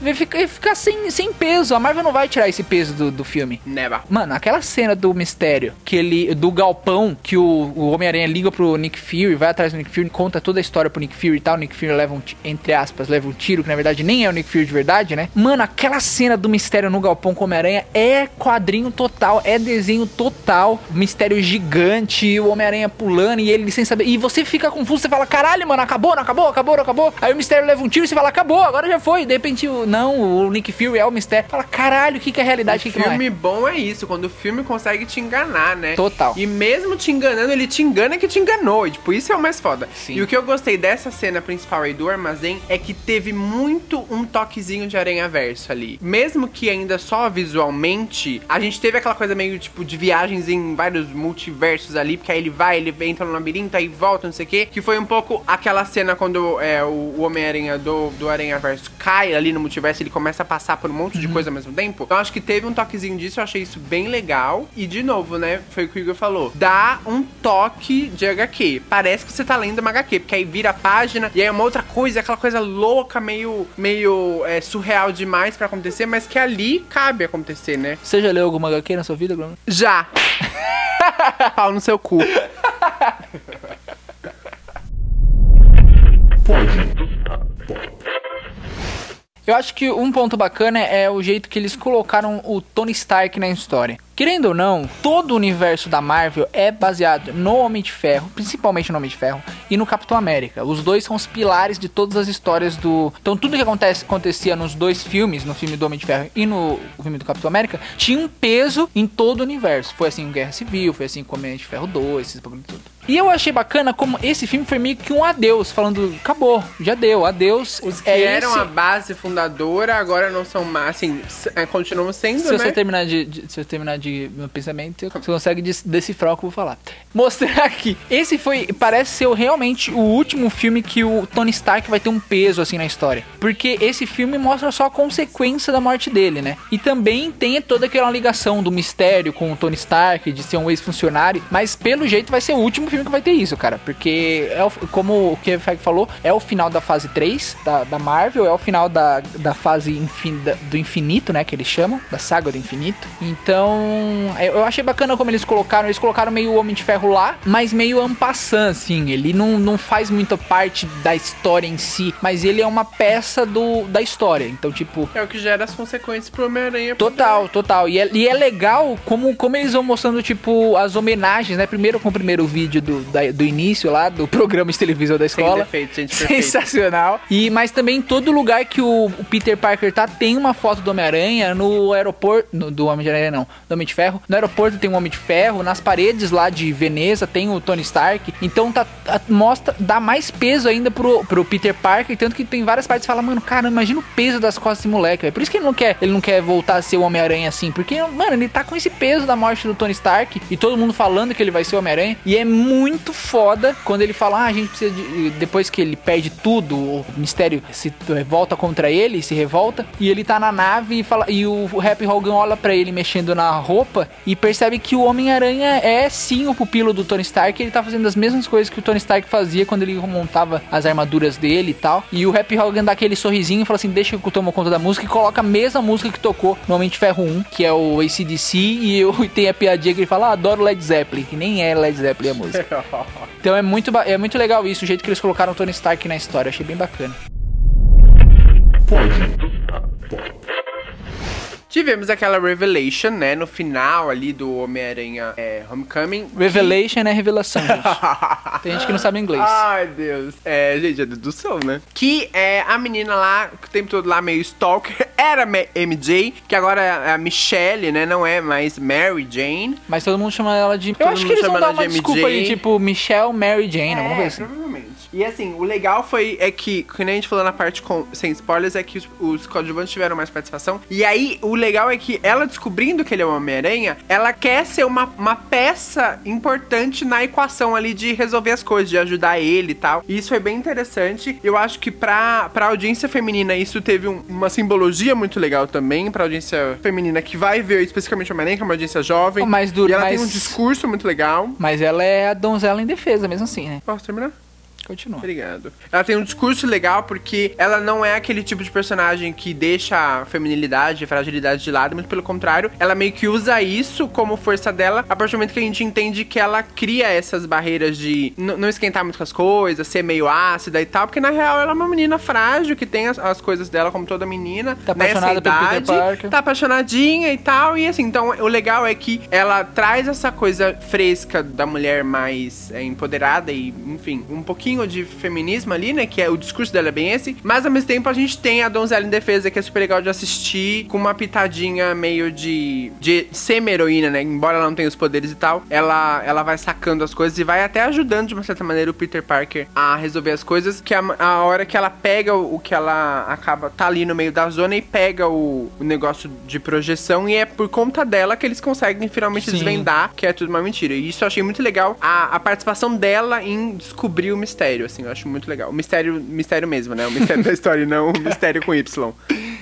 Vai ficar sem, sem peso. A Marvel não vai tirar esse peso do, do filme. Never. Mano, aquela cena do mistério, que ele. do galpão, que o, o Homem-Aranha liga pro Nick Fury, vai atrás do Nick Fury, conta toda a história pro Nick Fury e tal. O Nick Fury leva um, entre aspas, leva um tiro, que na verdade nem é o Nick Fury de verdade, né? Mano, aquela cena do mistério no galpão com o Homem-Aranha é quadrinho total, é desenho total. Mistério gigante, o Homem-Aranha pulando e ele sem saber. E você fica confuso, você fala, caralho, mano, acabou, não acabou, acabou, não acabou. Aí o mistério leva um tiro e você fala, acabou, agora já foi. De repente, não, o Nick Fury é o mistério. Fala, caralho, o que, que é realidade, o que, que não é? Filme bom é isso, quando o filme consegue te enganar, né? Total. E mesmo te enganando, ele te engana que te enganou. E, tipo, isso é o mais foda. Sim. E o que eu gostei dessa cena principal aí do armazém é que teve muito um toquezinho de aranha verso ali. Mesmo que ainda só visualmente, a gente teve aquela coisa meio tipo de viagens em vários multiversos ali, porque aí ele vai, ele entra no labirinto, aí volta, não sei o quê. Que foi um pouco aquela cena quando é, o, Homem-Aranha do, do Aranha Verso cai ali no multiverso, ele começa a passar por um monte Uhum. de coisa ao mesmo tempo. Então acho que teve um toquezinho disso, eu achei isso bem legal. E de novo, né? Foi o que o Igor falou. Dá um toque de HQ. Parece que você tá lendo uma HQ, porque aí vira a página e aí é uma outra coisa, aquela coisa louca, meio, meio é, surreal demais pra acontecer, mas que ali cabe acontecer, né? Você já leu alguma HQ na sua vida, Bruno? Já! Pau no seu cu. Eu acho que um ponto bacana é o jeito que eles colocaram o Tony Stark na história. Querendo ou não, todo o universo da Marvel é baseado no Homem de Ferro, principalmente no Homem de Ferro, e no Capitão América. Os dois são os pilares de todas as histórias do. Então, tudo que acontece, acontecia nos dois filmes, no filme do Homem de Ferro e no filme do Capitão América, tinha um peso em todo o universo. Foi assim com Guerra Civil, foi assim com Homem de Ferro 2, esses bagulho tudo. E eu achei bacana como esse filme foi meio que um adeus, falando, acabou, já deu, adeus. Os que é eram esse- a base fundadora agora não são mais, assim, é, continuam sendo, Se né? você terminar de, de- se eu terminar de meu pensamento, você consegue decifrar o que eu vou falar. Mostrar aqui. Esse foi, parece ser realmente o último filme que o Tony Stark vai ter um peso assim na história, porque esse filme mostra só a consequência da morte dele, né? E também tem toda aquela ligação do mistério com o Tony Stark de ser um ex-funcionário, mas pelo jeito vai ser o último filme que vai ter isso, cara, porque é o- como o Kevin falou, é o final da fase 3 da, da Marvel, é o final da, da fase infin- da- do infinito, né, que eles chamam, da saga do infinito. Então, eu eu achei bacana como eles colocaram, eles colocaram meio o Homem de Ferro lá, mas meio ampassant, assim, ele não, não faz muita parte da história em si, mas ele é uma peça do, da história, então, tipo... É o que gera as consequências pro Homem-Aranha. Total, total. E é, e é legal como, como eles vão mostrando, tipo, as homenagens, né? Primeiro com o primeiro vídeo do, da- do início lá, do programa de televisão da Sem escola. defeito, gente. Sensacional. E, mas também em todo lugar que o, o Peter Parker tá, tem uma foto do Homem-Aranha no aeroporto. no- do Homem-Aranha, não. Do Homem de Ferro. No aeroporto tem um Homem de Ferro. Nas paredes lá de Veneza tem o Tony Stark. Então tá, tá- mostra, dá mais peso ainda pro, pro Peter Parker. Tanto que tem várias partes que fala, mano, cara, imagina o peso das costas desse moleque, velho. Por isso que ele não quer, ele não quer voltar a ser o Homem-Aranha assim. Porque, mano, ele tá com esse peso da morte do Tony Stark e todo mundo falando que ele vai ser o Homem-Aranha. E é muito foda quando ele fala, ah, a gente precisa de. Depois que ele perde tudo, o mistério se eh, volta contra ele, se revolta. E ele tá na nave e fala. E o Happy Hogan olha pra ele mexendo na roupa e percebe que o Homem-Aranha é sim o pupilo do Tony Stark. Ele tá fazendo as mesmas coisas que o Tony Stark fazia quando ele montava as armaduras dele e tal. E o Happy Hogan dá aquele sorrisinho e fala assim: deixa que eu tomo conta da música e coloca a mesma música que tocou no Homem de Ferro 1, que é o ACDC. E, eu, e tem a piadinha que ele fala: ah, adoro Led Zeppelin, que nem é Led Zeppelin a música. Então é muito, é muito legal isso, o jeito que eles colocaram o Tony Stark na história. Achei bem bacana. Tivemos aquela revelation, né, no final ali do Homem-Aranha é, Homecoming. Revelation é revelação, gente. Tem gente que não sabe inglês. Ai, Deus. É, gente, é dedução, né? Que é a menina lá, o tempo todo lá meio stalker, era MJ, que agora é a Michelle, né? Não é mais Mary Jane. Mas todo mundo chama ela de. Eu Todo acho que eles vão dar uma de desculpa MJ. ali, tipo Michelle Mary Jane, alguma coisa assim. provavelmente. E assim, o legal foi é que, nem a gente falou na parte com, sem spoilers, é que os, os coadjuvantes tiveram mais participação. E aí, o legal é que ela descobrindo que ele é o Homem-Aranha, ela quer ser uma, uma peça importante na equação ali de resolver as coisas, de ajudar ele e tal. E isso foi bem interessante. Eu acho que pra, pra audiência feminina isso teve um- uma simbologia muito legal também. Pra audiência feminina que vai ver especificamente Homem-Aranha, que é uma audiência jovem. Mas dura- e ela tem mas- um discurso muito legal. Mas ela é a donzela em defesa, mesmo assim, né? Posso terminar? Continua. Obrigado. Ela tem um discurso legal porque ela não é aquele tipo de personagem que deixa a feminilidade, a fragilidade de lado, muito pelo contrário, ela meio que usa isso como força dela a partir do momento que a gente entende que ela cria essas barreiras de não esquentar muito com as coisas, ser meio ácida e tal, porque na real ela é uma menina frágil que tem as, as coisas dela como toda menina, Tá nessa apaixonada pelo Peter idade, Parker. tá apaixonadinha e tal, e assim, então o legal é que ela traz essa coisa fresca da mulher mais é, empoderada e, enfim, um pouquinho de feminismo ali, né, que é o discurso dela é bem esse, mas ao mesmo tempo a gente tem a Donzela em Defesa, que é super legal de assistir, com uma pitadinha meio de, de semi-heroína, né, embora ela não tenha os poderes e tal, ela, ela vai sacando as coisas e vai até ajudando, de uma certa maneira, o Peter Parker a resolver as coisas, que a, a hora que ela pega o, o que ela acaba, tá ali no meio da zona e pega o, o negócio de projeção, e é por conta dela que eles conseguem finalmente Sim. desvendar que é tudo uma mentira. E isso eu achei muito legal, a, a participação dela em descobrir o mistério, assim, eu acho muito legal. O mistério, mistério mesmo, né? O mistério da história, e não o mistério com Y.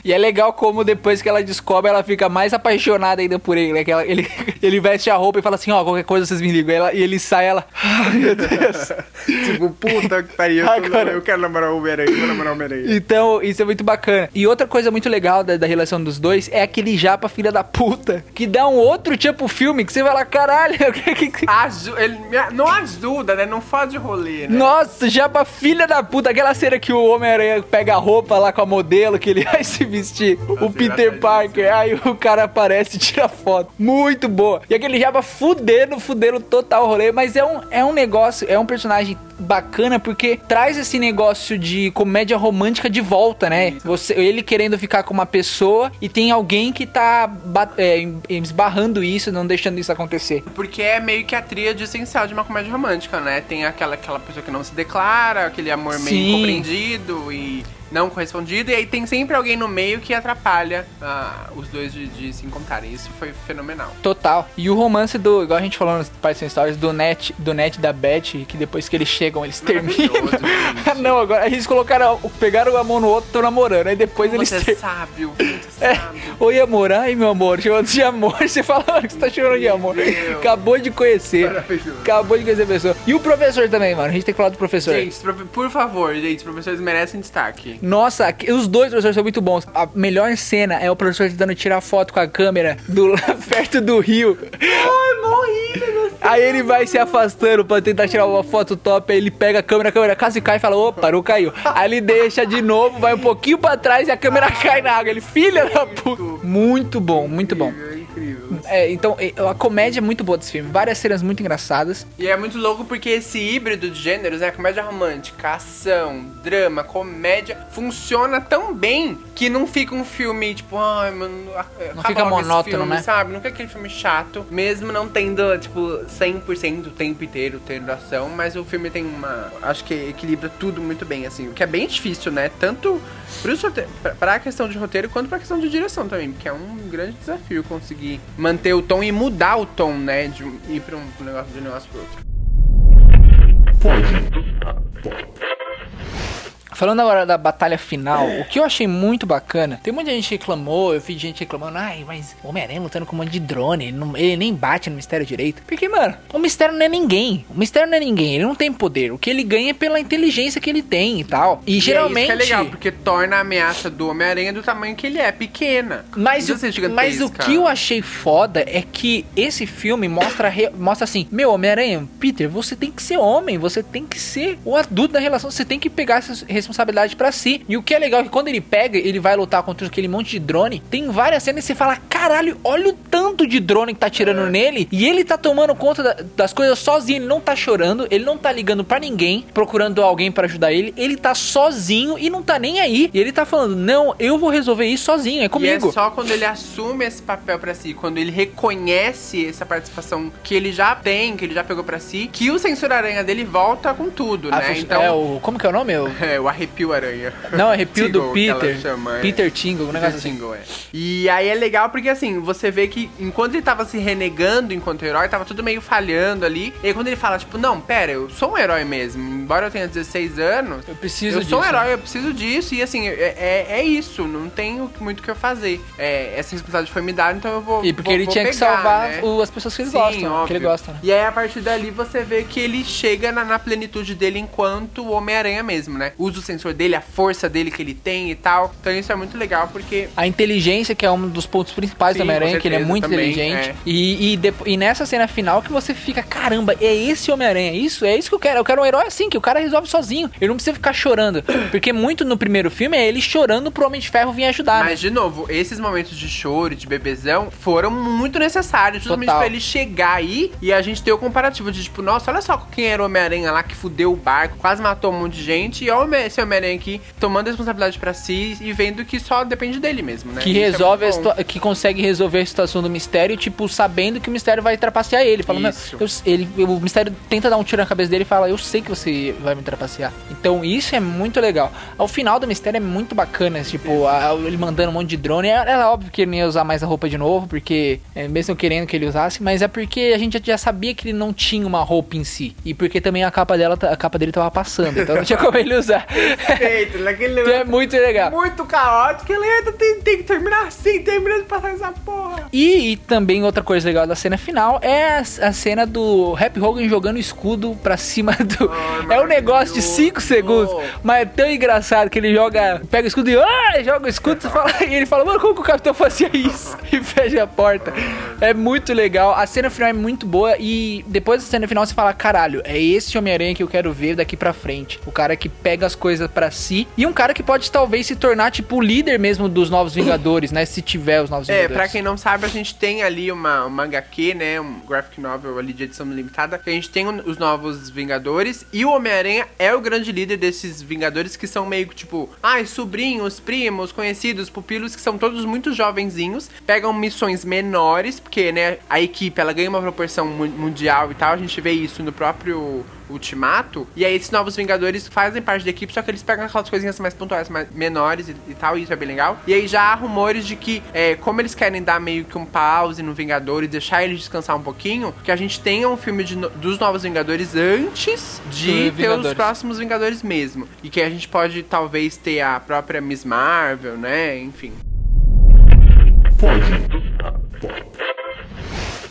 E é legal como depois que ela descobre, ela fica mais apaixonada ainda por ele, né? Que ela- ele, ele veste a roupa e fala assim, ó, qualquer coisa vocês me ligam. Ela- e ele sai, ela... Ai, meu Deus. tipo, puta que pariu, Agora- eu quero namorar o Homem-Aranha, vou namorar o Homem-Aranha. Então, isso é muito bacana. E outra coisa muito legal da, da relação dos dois é aquele japa filha da puta, que dá um outro tipo filme, que você vai lá, caralho, o que que... que- Aju ele me- não ajuda, né? Não faz de rolê, né? Nossa, japa filha da puta, aquela cena que o Homem-Aranha pega a roupa lá com a modelo, que ele vai se vestir, o Peter. Parker, aí o cara aparece e tira foto. Muito boa. E aquele japa fudendo, fudendo total o rolê, mas é um, é um negócio, é um personagem bacana porque traz esse negócio de comédia romântica de volta, né? Você, ele querendo ficar com uma pessoa e tem alguém que tá é, esbarrando isso, não deixando isso acontecer. Porque é meio que a tríade essencial de uma comédia romântica, né? Tem aquela, aquela pessoa que não se declara, aquele amor meio Sim. incompreendido e não correspondido, e aí tem sempre alguém no meio que atrapalha ah, os dois de, de se encontrarem. Isso foi fenomenal. Total. E o romance do, igual a gente falou nos Pais Sem Stories, do Net, do Net da Beth, que depois que eles chegam, eles terminam. Não, agora eles colocaram, pegaram a mão no outro, estão namorando. Aí depois eles Você é ter... sábio, você É. sábio. Oi, amor. Ai, meu amor. Chamando de amor. Você fala que você tá chamando de amor. Meu. Acabou de conhecer. Maravilhoso. Acabou de conhecer a pessoa. E o professor também, mano. A gente tem que falar do professor. Gente, por favor, gente, os professores merecem destaque. Nossa, os dois professores são muito bons. A melhor cena é o professor tentando tirar foto com a câmera do, perto do rio. Ai, morri, meu Aí ele vai se afastando pra tentar tirar uma foto top. Aí ele pega a câmera, a câmera quase cai e fala: opa, parou, caiu. Aí ele deixa de novo, vai um pouquinho pra trás e a câmera cai na água. Ele, filha da puta. Muito bom, muito bom. É incrível. É, então, é, a comédia é muito boa desse filme. Várias cenas muito engraçadas. E é muito louco porque esse híbrido de gêneros, né? Comédia romântica, ação, drama, comédia, funciona tão bem que não fica um filme, tipo, ai, mano, Não fica monótono, filme, né? Sabe? Não fica aquele filme chato, mesmo não tendo, tipo, 100% o tempo inteiro tendo ação, mas o filme tem uma. Acho que equilibra tudo muito bem, assim. O que é bem difícil, né? Tanto pros rote- pra- pra questão de roteiro quanto pra questão de direção também, porque é um grande desafio conseguir manter o tom e mudar o tom, né? De ir pra um negócio de um negócio pro outro. Falando agora da batalha final, o que eu achei muito bacana, tem muita gente que reclamou, eu vi gente reclamando, ai, mas o Homem-Aranha lutando com um monte de drone, ele, não- ele nem bate no mistério direito. Porque, mano, o mistério não é ninguém. O mistério não é ninguém, ele não tem poder. O que ele ganha é pela inteligência que ele tem e tal. E, E geralmente. é isso que é legal, porque torna a ameaça do Homem-Aranha do tamanho que ele é, pequena. Mas, o, mas o que eu achei foda é que esse filme mostra, mostra assim: Meu, Homem-Aranha, Peter, você tem que ser homem, você tem que ser o adulto da relação, você tem que pegar essa responsabilidade pra si. E o que é legal é que quando ele pega, ele vai lutar contra aquele monte de drone. Tem várias cenas que você fala: Caralho, olha o tanto de drone que tá tirando É. nele. E ele tá tomando conta da- das coisas sozinho, ele não tá chorando, ele não tá ligando pra ninguém, procurando alguém pra ajudar ele. Ele tá sozinho e não tá nem aí. E ele tá falando: Não, eu vou resolver isso sozinho, é comigo. E é só quando ele assume esse papel pra si, quando ele reconhece essa participação que ele já tem, que ele já pegou pra si, que o sensor aranha dele volta com tudo, né? fu- Então, é o. Como que é o nome? O, é, o arrepio aranha. não, arrepio do Tingle, que ela Peter. chama, é. Peter Tingle, um Peter negócio assim. Tingle, é. E aí é legal porque assim, você vê que enquanto ele tava se renegando enquanto herói, tava tudo meio falhando ali. E aí quando ele fala, tipo, não, pera, eu sou um herói mesmo. Embora eu tenha 16 anos, Eu preciso eu sou um disso. herói, eu preciso disso. E assim, é, é, é isso, não tenho muito o que eu fazer. É, essa responsabilidade foi me dada, então eu vou. E porque vou- ele vou tinha que pegar, salvar né? o- as pessoas que ele Sim, gosta. Que óbvio. ele gosta. né? E aí, a partir dali, você vê que ele chega na, na plenitude dele enquanto o Homem-Aranha mesmo, né? Usa sensor dele, a força dele que ele tem e tal. Então isso é muito legal porque A inteligência, que é um dos pontos principais Sim, do Homem-Aranha, que ele é muito também, inteligente. é. E, e, e nessa cena final que você fica, caramba, é esse Homem-Aranha, isso, é isso que eu quero. Eu quero um herói assim, que o cara resolve sozinho. Ele não precisa ficar chorando. Porque muito no primeiro filme é ele chorando pro Homem de Ferro vir ajudar. né? Mas, de novo, esses momentos de choro, de bebezão, foram muito necessários. Justamente Total. pra ele chegar aí e a gente ter o comparativo de, tipo, nossa, olha só quem era o Homem-Aranha lá que fudeu o barco, quase matou um monte de gente. E olha esse Homem-Aranha aqui tomando a responsabilidade pra si e vendo que só depende dele mesmo, né? que Isso é resolve a bom. situa- que consegue resolver a situação do mistério, tipo, sabendo que o mistério vai trapacear ele. Falando, eu, ele, o mistério tenta dar um tiro na cabeça dele e fala, eu sei que você vai me trapacear. Então isso é muito legal. Ao final do mistério é muito bacana, tipo, a- ele mandando um monte de drone. Era, era óbvio que ele não ia usar mais a roupa de novo, porque, é, mesmo querendo que ele usasse, mas é porque a gente já- já sabia que ele não tinha uma roupa em si. E porque também a capa dela, a capa dele tava passando, então não tinha como ele usar. Perfeito, naquele é muito legal. muito caótico, ele ainda tem, tem que terminar assim, termina de passar essa porra. E, e também outra coisa legal da cena final é a, a cena do Happy Hogan jogando o escudo pra cima do. É um negócio de 5 maravilhoso. segundos, mas é tão engraçado que ele joga, pega o escudo e ah, joga o escudo fala- e ele fala, mano, como que o capitão fazia isso? E fecha a porta. É muito legal. A cena final é muito boa e depois da cena final você fala, caralho, é esse Homem-Aranha que eu quero ver daqui pra frente. O cara que pega as coisas pra si e um cara que pode talvez se tornar tipo o líder mesmo dos Novos Vingadores, né? Se tiver os Novos É, Vingadores. pra quem não sabe, a gente tem ali uma, uma HQ, né? Um graphic novel ali de edição limitada. Que a gente tem os novos Vingadores. E o Homem-Aranha é o grande líder desses Vingadores que são meio que tipo, ai, sobrinhos, primos, conhecidos, pupilos, que são todos muito jovenzinhos. Pegam missões menores, porque, né, a equipe ela ganha uma proporção mu- mundial e tal. A gente vê isso no próprio Ultimato. E aí esses novos Vingadores fazem parte da equipe, só que eles pegam aquelas coisinhas mais pontuais, mais menores e, e tal, e isso é bem legal. E aí já há rumores de que, é, como eles querem dar meio que um pause no Vingadores, deixar eles descansar um pouquinho, que a gente tenha um filme no- dos novos Vingadores antes de ter os próximos Vingadores mesmo. E que a gente pode talvez ter a própria Miss Marvel, né? Enfim.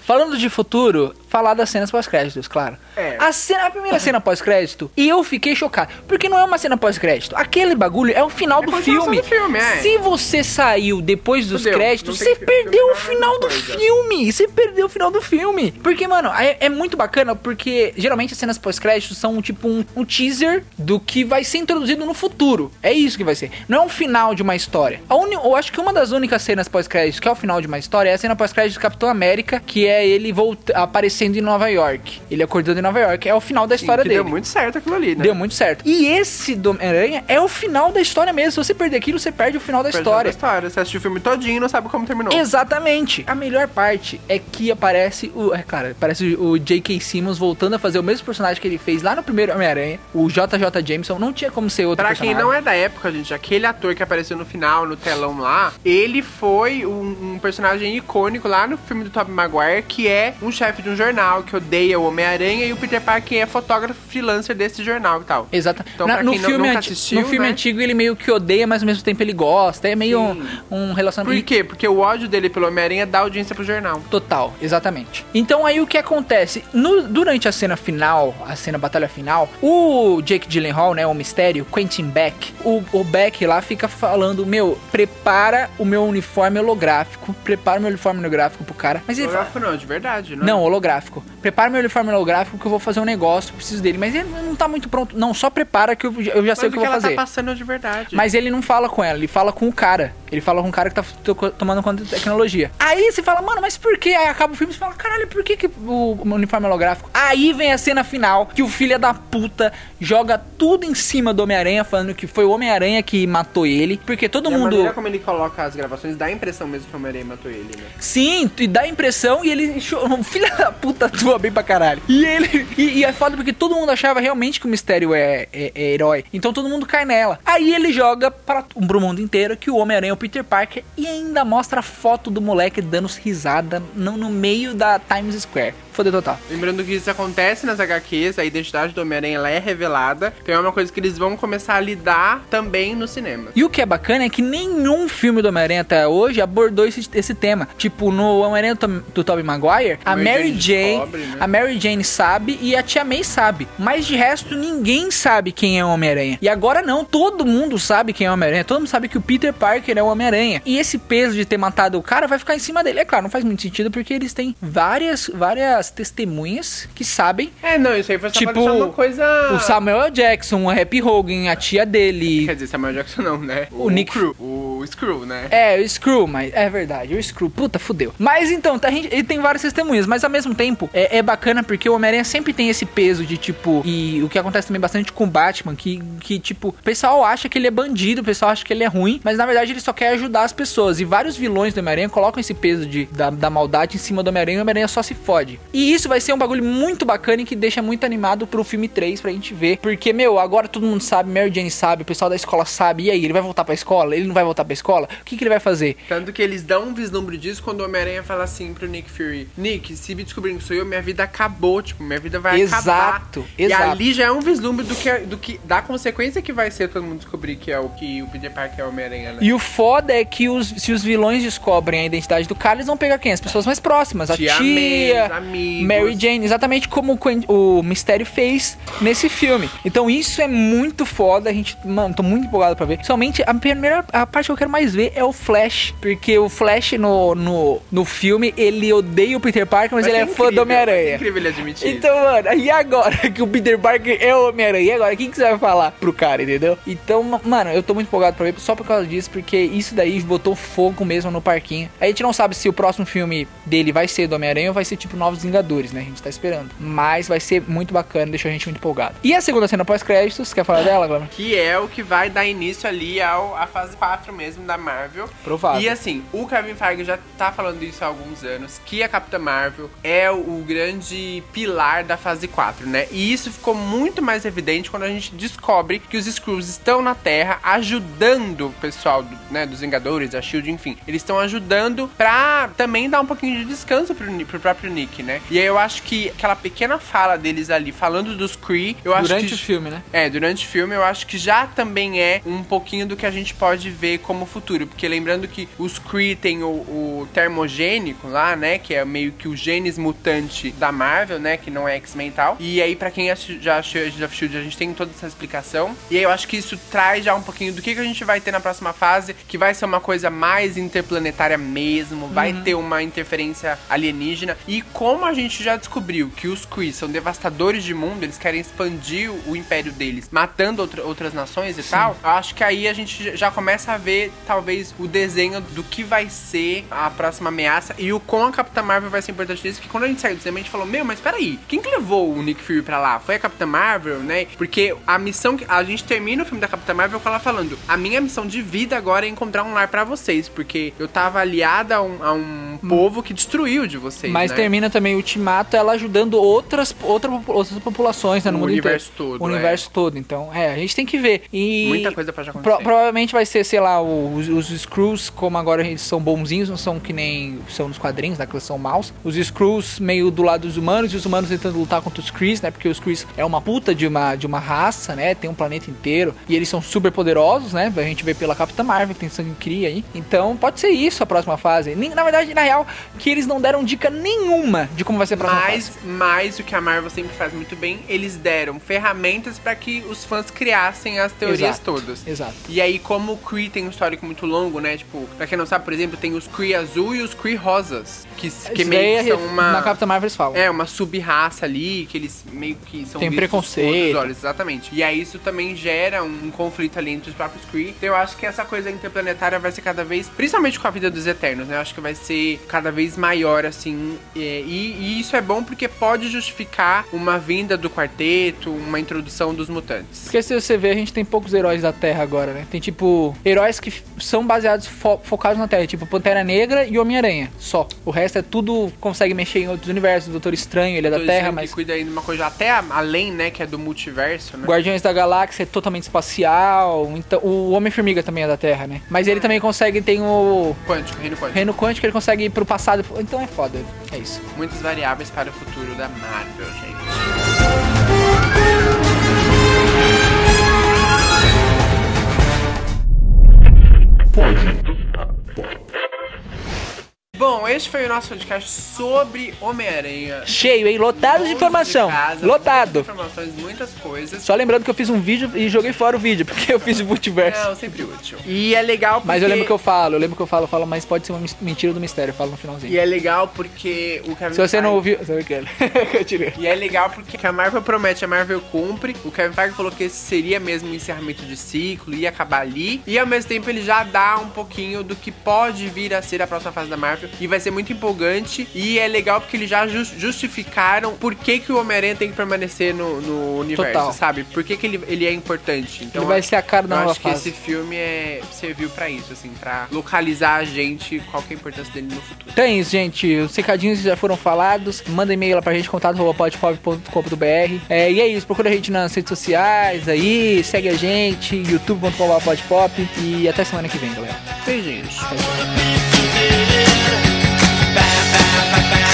Falando de futuro, falar das cenas pós-créditos, claro. É. A, cena, a primeira cena pós-crédito, eu fiquei chocado. Porque não é uma cena pós-crédito. Aquele bagulho é o final do continuação filme. do filme, é. Se você saiu depois dos Fudeu. créditos, você que- perdeu o final do filme. Você perdeu o final do filme. Porque, mano, é, é muito bacana, porque geralmente as cenas pós-créditos são tipo um, um teaser do que vai ser introduzido no futuro. É isso que vai ser. Não é um final de uma história. A uni, eu acho que uma das únicas cenas pós-créditos que é o final de uma história é a cena pós-crédito do Capitão América, que é ele volta, aparecendo em Nova York. Ele acordando em Nova York. É o final da história dele. deu muito certo aquilo ali, né? Deu muito certo. E esse do Homem-Aranha é o final da história mesmo. Se você perder aquilo, você perde o final da Perde história. história. Você assistiu o filme todinho e não sabe como terminou. Exatamente. A melhor parte é que aparece o. É, cara, aparece o J.K. Simmons voltando a fazer o mesmo personagem que ele fez lá no primeiro Homem-Aranha. O J.J. Jameson não tinha como ser outro Pra personagem. quem não é da época, gente, aquele ator que apareceu no final, no telão lá, ele foi um, um personagem icônico lá no filme do Tobey Maguire, que é um chefe de um jornal que odeia o Homem-Aranha e o Peter Parker é fotógrafo freelancer desse jornal e tal. Exato. Então, Na- no, filme assistiu, no filme né? antigo ele meio que odeia, mas ao mesmo tempo ele gosta. É meio um, um Por relacionamento. quê? Porque o ódio dele pelo Homem-Aranha dá audiência pro jornal. Total, exatamente. Então aí o que acontece? No- durante a cena final, a cena batalha final, o Jake Gyllenhaal, né, o mistério, Quentin Beck, o, o Beck lá fica falando, meu, prepara o meu uniforme holográfico, prepara o meu uniforme holográfico pro cara. Mas ele fala, Holográfico não, de verdade, não. não, holográfico. Prepara meu uniforme holográfico que eu vou fazer um negócio, preciso dele. Mas ele não tá muito pronto. Não, só prepara que eu, eu já Mas sei o que, que eu vou ela fazer. tá passando de verdade. Mas ele não fala com ela, ele fala com o cara. Ele fala com o cara que tá to- tomando conta da tecnologia. Aí você fala, mano, mas por que? Aí acaba o filme e você fala, caralho, por que, que o uniforme é holográfico? Aí vem a cena final que o filho da puta joga tudo em cima do Homem-Aranha, falando que foi o Homem-Aranha que matou ele. Porque todo E a mundo. maneira como ele coloca as gravações dá a impressão mesmo que o Homem-Aranha matou ele, né? Sim, e dá a impressão e ele. cho- Filha da puta atua bem pra caralho. E ele. E, e é foda porque todo mundo achava realmente que o mistério é, é- é herói. Então todo mundo cai nela. Aí ele joga para pro mundo inteiro que o Homem-Aranha é o Peter Parker e ainda mostra a foto do moleque dando risada no, no meio da Times Square. Foda total. Lembrando que isso acontece nas HQs, a identidade do Homem-Aranha é revelada. Então é uma coisa que eles vão começar a lidar também no cinema. E o que é bacana é que nenhum filme do Homem-Aranha até hoje abordou esse, esse tema. Tipo, no Homem-Aranha do, do Tobey Maguire, a Mary Mary Jane Jane, descobre, né? a Mary Jane sabe e a Tia May sabe. Mas de resto, ninguém sabe quem é o Homem-Aranha. E agora não, todo mundo sabe quem é o Homem-Aranha. Todo mundo sabe que o Peter Parker é o Homem-Aranha. E esse peso de ter matado o cara vai ficar em cima dele. É claro, não faz muito sentido porque eles têm várias, várias testemunhas que sabem. É, não, isso aí foi só Tipo, uma coisa... O Samuel L. Jackson, o Happy Hogan, a tia dele. Quer dizer, Samuel Jackson não, né? O Nick- Screw. O Screw, né? É, o Screw, mas é verdade, o Screw, puta, fudeu. Mas então, tá, gente, ele tem várias testemunhas, mas ao mesmo tempo é, é bacana porque o Homem-Aranha sempre tem esse peso de tipo. E o que acontece também bastante com o Batman, que, que tipo, o pessoal acha que ele é bandido, o pessoal acha que ele é ruim, mas na verdade ele só quer ajudar as pessoas. E vários vilões do Homem-Aranha colocam esse peso de, da, da maldade em cima do Homem-Aranha e o Homem-Aranha só se fode. E isso vai ser um bagulho muito bacana e que deixa muito animado pro filme 3 pra gente ver. Porque, meu, agora todo mundo sabe, Mary Jane sabe, o pessoal da escola sabe. E aí, ele vai voltar pra escola? Ele não vai voltar pra escola? O que, que ele vai fazer? Tanto que eles dão um vislumbre disso quando o Homem-Aranha fala assim pro Nick Fury: Nick, se me descobrirem que sou eu, minha vida acabou. Tipo, minha vida vai Exato, acabar. E exato. ali já é um vislumbre do que, do que. da consequência que vai ser todo mundo descobrir que é o que o Peter Parker é o Homem-Aranha, né? E o foda é que os, se os vilões descobrem a identidade do cara, eles vão pegar quem? As pessoas mais próximas. A Tia tia, amigos. Mary Jane, exatamente como o, o Mistério fez nesse filme. Então isso é muito foda. A gente, mano, tô muito empolgado pra ver. Somente a primeira a parte que eu quero mais ver é o Flash. Porque o Flash no, no, no filme, ele odeia o Peter Parker, mas Vai ele é ser fã do Homem-Aranha. incrível ele admitir. Então, mano, e agora que o Peter Parker é o Homem-Aranha? E agora? O que, você vai falar pro cara, entendeu? Então, ma- mano, eu tô muito empolgado pra ver só por causa disso, porque isso daí botou fogo mesmo no parquinho. A gente não sabe se o próximo filme dele vai ser do Homem-Aranha ou vai ser tipo Novos Vingadores, né? A gente tá esperando. Mas vai ser muito bacana, deixou a gente muito empolgado. E a segunda cena pós-créditos, quer falar dela, Glamour? Que é o que vai dar início ali ao, à fase 4 mesmo da Marvel. Provável. E assim, o Kevin Feige já tá falando isso há alguns anos, que a Capitã Marvel é o, grande pilar da fase 4, né? E isso ficou muito mais evidente quando a gente descobre que os Skrulls estão na Terra ajudando o pessoal do, né, dos Vingadores, a SHIELD, enfim. Eles estão ajudando pra também dar um pouquinho de descanso pro, pro próprio Nick, né? E aí eu acho que aquela pequena fala deles ali, falando dos Kree, eu acho Durante que... o filme, né? É, durante o filme eu acho que já também é um pouquinho do que a gente pode ver como como futuro. Porque lembrando que os Kree tem o, o termogênico lá, né? Que é meio que o genes mutante da Marvel, né? Que não é X-Men e tal. E aí, pra quem já achou Agents of Shield, a gente tem toda essa explicação. E aí eu acho que isso traz já um pouquinho do que, que a gente vai ter na próxima fase, que vai ser uma coisa mais interplanetária mesmo, vai uhum. ter uma interferência alienígena. E como a gente já descobriu que os Kree são devastadores de mundo, eles querem expandir o império deles, matando outra, outras nações e Sim. tal, eu acho que aí a gente já começa a ver, talvez, o desenho do que vai ser a próxima ameaça e o com a Capitã Marvel vai ser importante nisso, que quando a gente saiu do cinema, a gente falou, meu, mas peraí, quem que levou o Nick Fury pra lá? Foi a Capitã Marvel, né? Porque a missão que a gente termina o filme da Capitã Marvel com ela falando, a minha missão de vida agora é encontrar um lar para vocês, porque eu tava aliada a um, a um hum. povo que destruiu de vocês, Mas né? termina também o Ultimato ela ajudando outras, outra, outras populações né, no, mundo universo inteiro. todo. O universo é. todo, então, é, a gente tem que ver. E Muita coisa pra já acontecer. Pro, provavelmente vai ser, sei lá, os, os Screws, como agora eles são bonzinhos, não são que nem são nos quadrinhos, né, que eles são maus. Os Screws meio do lado dos humanos e os humanos tentando lutar contra os Krees, né, porque os Krees é uma puta de uma, de uma raça, né, tem um planeta inteiro e eles são super poderosos, né, a gente vê pela Capitã Marvel, que tem sangue cria aí. Então pode ser isso a próxima fase. Na verdade, na real, que eles não deram dica nenhuma de como vai ser a próxima mas, fase. Mas o que a Marvel sempre faz muito bem, eles deram ferramentas para que os fãs criassem as teorias Exato. todas. Exato. E aí, como o Kree tem um histórico muito longo, né? Tipo, pra quem não sabe, por exemplo, tem os Kree azul e os Kree rosas. Que, que meio que são uma. Na Capitã Marvel eles falam. É, uma sub-raça ali, que eles meio que são. Tem preconceito. Olhos, exatamente. E aí isso também gera um, um, conflito ali entre os próprios Kree. Então eu acho que essa coisa interplanetária vai ser cada vez. Principalmente com a vida dos Eternos, né? Eu acho que vai ser cada vez maior, assim. E, e isso é bom porque pode justificar uma vinda do quarteto, uma introdução dos mutantes. Porque se você ver, a gente tem poucos heróis da Terra agora, né? Tem tipo heróis que são baseados fo focados na Terra, tipo Pantera Negra e Homem-Aranha, só. O resto é tudo consegue mexer em outros universos, Doutor Estranho, ele é da Terra, mas cuida aí de uma coisa até além, né, que é do multiverso, né? Guardiões da Galáxia é totalmente espacial, então o Homem-Formiga também é da Terra, né? Mas ele também consegue tem o quântico, reino quântico. Reino quântico, ele consegue ir pro passado, então é foda. É isso. Muitas variáveis para o futuro da Marvel, gente. Bom, este foi o nosso podcast sobre Homem-Aranha. Cheio, hein? Lotado de informação. De casa, Lotado. Muitas informações, muitas coisas. Só lembrando que eu fiz um vídeo e joguei fora o vídeo, porque eu fiz o multiverso. Não, sempre útil. E é legal porque... Mas eu lembro que eu falo, eu lembro que eu falo, eu falo, mas pode ser uma mentira do mistério, eu falo no finalzinho. E é legal porque o Kevin Se você Feige... não ouviu... e é legal porque a Marvel promete, a Marvel cumpre. O Kevin Feige falou que esse seria mesmo um encerramento de ciclo, ia acabar ali. E ao mesmo tempo ele já dá um pouquinho do que pode vir a ser a próxima fase da Marvel e vai ser muito empolgante e é legal porque eles já justificaram por que, que o Homem-Aranha tem que permanecer no, no universo, Total. sabe? Por que, que ele, ele é importante. Então, ele vai ser a cara da eu nova acho fase. que esse filme é, serviu para isso, assim, para localizar a gente, qual que é a importância dele no futuro. Então é isso, gente. Os recadinhos já foram falados. Manda e-mail lá pra gente, contato.podpop.com.br. É, e é isso, procura a gente nas redes sociais aí, segue a gente, youtube.com.br e até semana que vem, galera. Beijinhos. Beijinhos. bam, bam, bam.